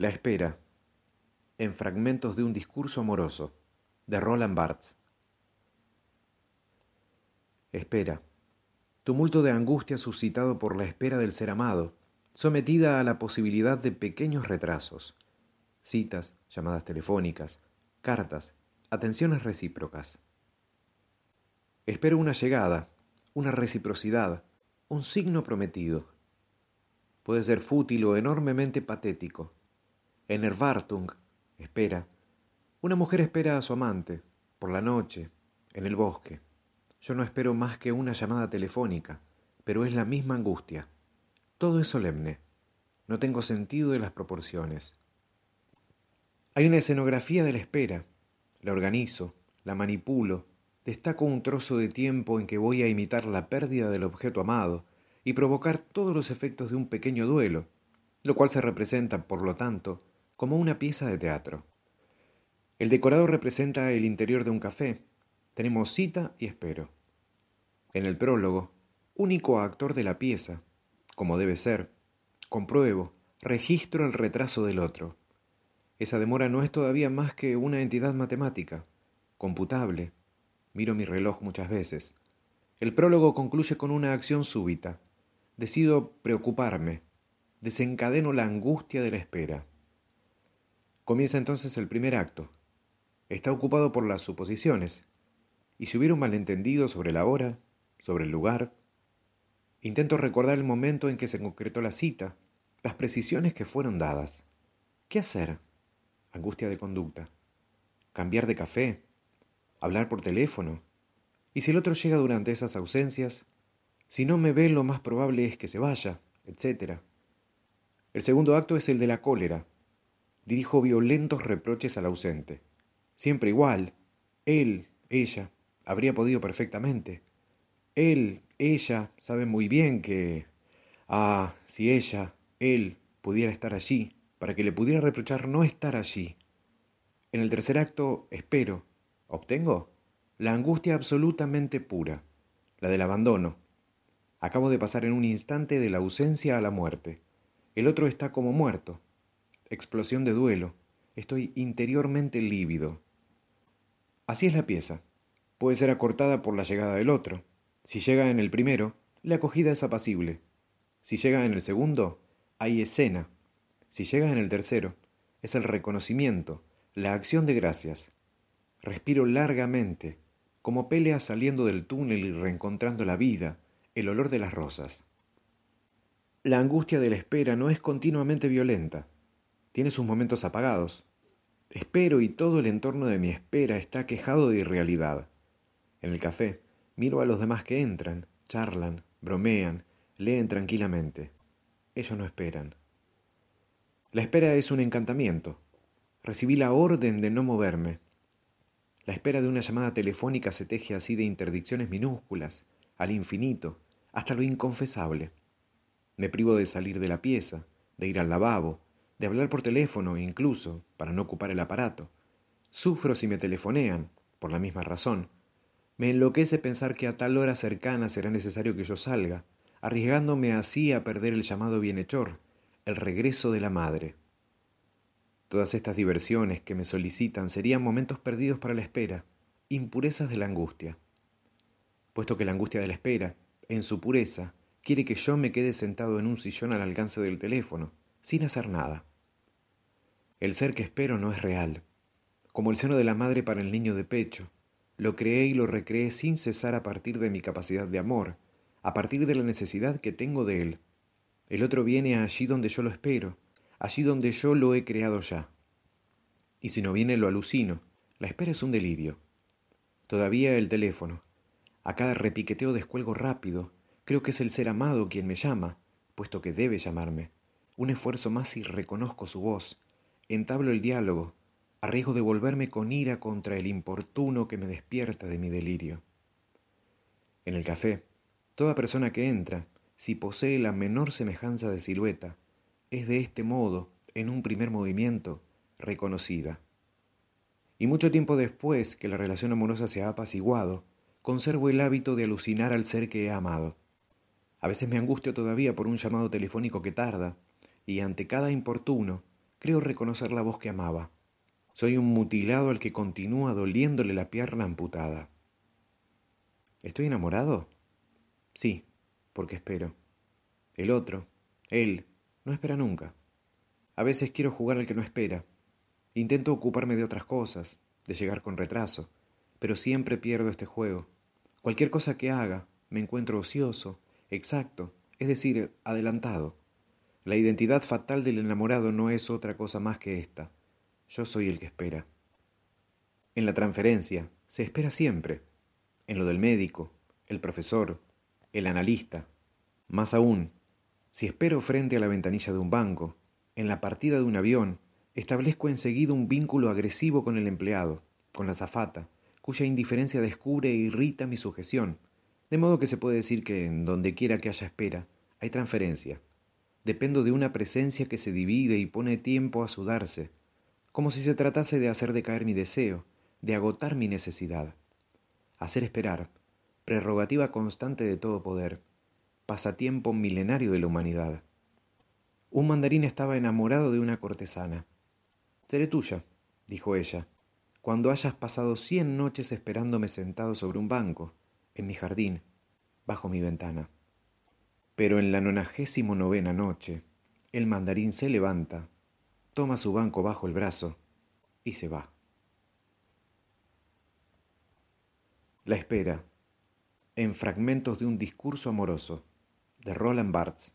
La espera, en fragmentos de un discurso amoroso, de Roland Barthes. Espera, tumulto de angustia suscitado por la espera del ser amado, sometida a la posibilidad de pequeños retrasos, citas, llamadas telefónicas, cartas, atenciones recíprocas. Espero una llegada, una reciprocidad, un signo prometido. Puede ser fútil o enormemente patético en Erwartung, espera. Una mujer espera a su amante, por la noche, en el bosque. Yo no espero más que una llamada telefónica, pero es la misma angustia. Todo es solemne. No tengo sentido de las proporciones. Hay una escenografía de la espera. La organizo, la manipulo, destaco un trozo de tiempo en que voy a imitar la pérdida del objeto amado y provocar todos los efectos de un pequeño duelo, lo cual se representa, por lo tanto, como una pieza de teatro. El decorado representa el interior de un café. Tenemos cita y espero. En el prólogo, único actor de la pieza, como debe ser, compruebo, registro el retraso del otro. Esa demora no es todavía más que una entidad matemática, computable. Miro mi reloj muchas veces. El prólogo concluye con una acción súbita. Decido preocuparme. Desencadeno la angustia de la espera. Comienza entonces el primer acto. Está ocupado por las suposiciones. Y si hubiera un malentendido sobre la hora, sobre el lugar, intento recordar el momento en que se concretó la cita, las precisiones que fueron dadas. ¿Qué hacer? Angustia de conducta. Cambiar de café. Hablar por teléfono. Y si el otro llega durante esas ausencias, si no me ve, lo más probable es que se vaya, etc. El segundo acto es el de la cólera, dirijo violentos reproches al ausente. Siempre igual. Él, ella, habría podido perfectamente. Él, ella, sabe muy bien que... Ah, si ella, él, pudiera estar allí, para que le pudiera reprochar no estar allí. En el tercer acto, espero, obtengo la angustia absolutamente pura, la del abandono. Acabo de pasar en un instante de la ausencia a la muerte. El otro está como muerto, explosión de duelo. Estoy interiormente lívido. Así es la pieza. Puede ser acortada por la llegada del otro. Si llega en el primero, la acogida es apacible. Si llega en el segundo, hay escena. Si llega en el tercero, es el reconocimiento, la acción de gracias. Respiro largamente, como pelea saliendo del túnel y reencontrando la vida, el olor de las rosas. La angustia de la espera no es continuamente violenta tiene sus momentos apagados. Espero y todo el entorno de mi espera está quejado de irrealidad. En el café, miro a los demás que entran, charlan, bromean, leen tranquilamente. Ellos no esperan. La espera es un encantamiento. Recibí la orden de no moverme. La espera de una llamada telefónica se teje así de interdicciones minúsculas, al infinito, hasta lo inconfesable. Me privo de salir de la pieza, de ir al lavabo, de hablar por teléfono incluso, para no ocupar el aparato. Sufro si me telefonean, por la misma razón. Me enloquece pensar que a tal hora cercana será necesario que yo salga, arriesgándome así a perder el llamado bienhechor, el regreso de la madre. Todas estas diversiones que me solicitan serían momentos perdidos para la espera, impurezas de la angustia. Puesto que la angustia de la espera, en su pureza, quiere que yo me quede sentado en un sillón al alcance del teléfono, sin hacer nada. El ser que espero no es real. Como el seno de la madre para el niño de pecho, lo creé y lo recreé sin cesar a partir de mi capacidad de amor, a partir de la necesidad que tengo de él. El otro viene allí donde yo lo espero, allí donde yo lo he creado ya. Y si no viene lo alucino, la espera es un delirio. Todavía el teléfono. A cada repiqueteo descuelgo rápido. Creo que es el ser amado quien me llama, puesto que debe llamarme. Un esfuerzo más y reconozco su voz, entablo el diálogo, a riesgo de volverme con ira contra el importuno que me despierta de mi delirio. En el café, toda persona que entra, si posee la menor semejanza de silueta, es de este modo, en un primer movimiento, reconocida. Y mucho tiempo después que la relación amorosa se ha apaciguado, conservo el hábito de alucinar al ser que he amado. A veces me angustio todavía por un llamado telefónico que tarda, y ante cada importuno creo reconocer la voz que amaba. Soy un mutilado al que continúa doliéndole la pierna amputada. ¿Estoy enamorado? Sí, porque espero. El otro, él, no espera nunca. A veces quiero jugar al que no espera. Intento ocuparme de otras cosas, de llegar con retraso, pero siempre pierdo este juego. Cualquier cosa que haga, me encuentro ocioso, exacto, es decir, adelantado. La identidad fatal del enamorado no es otra cosa más que esta yo soy el que espera. En la transferencia se espera siempre, en lo del médico, el profesor, el analista. Más aún, si espero frente a la ventanilla de un banco, en la partida de un avión, establezco enseguida un vínculo agresivo con el empleado, con la zafata, cuya indiferencia descubre e irrita mi sujeción, de modo que se puede decir que en donde quiera que haya espera, hay transferencia. Dependo de una presencia que se divide y pone tiempo a sudarse, como si se tratase de hacer decaer mi deseo, de agotar mi necesidad. Hacer esperar, prerrogativa constante de todo poder, pasatiempo milenario de la humanidad. Un mandarín estaba enamorado de una cortesana. Seré tuya, dijo ella, cuando hayas pasado cien noches esperándome sentado sobre un banco, en mi jardín, bajo mi ventana. Pero en la nonagésimo novena noche, el mandarín se levanta, toma su banco bajo el brazo y se va. La espera, en fragmentos de un discurso amoroso, de Roland Barthes.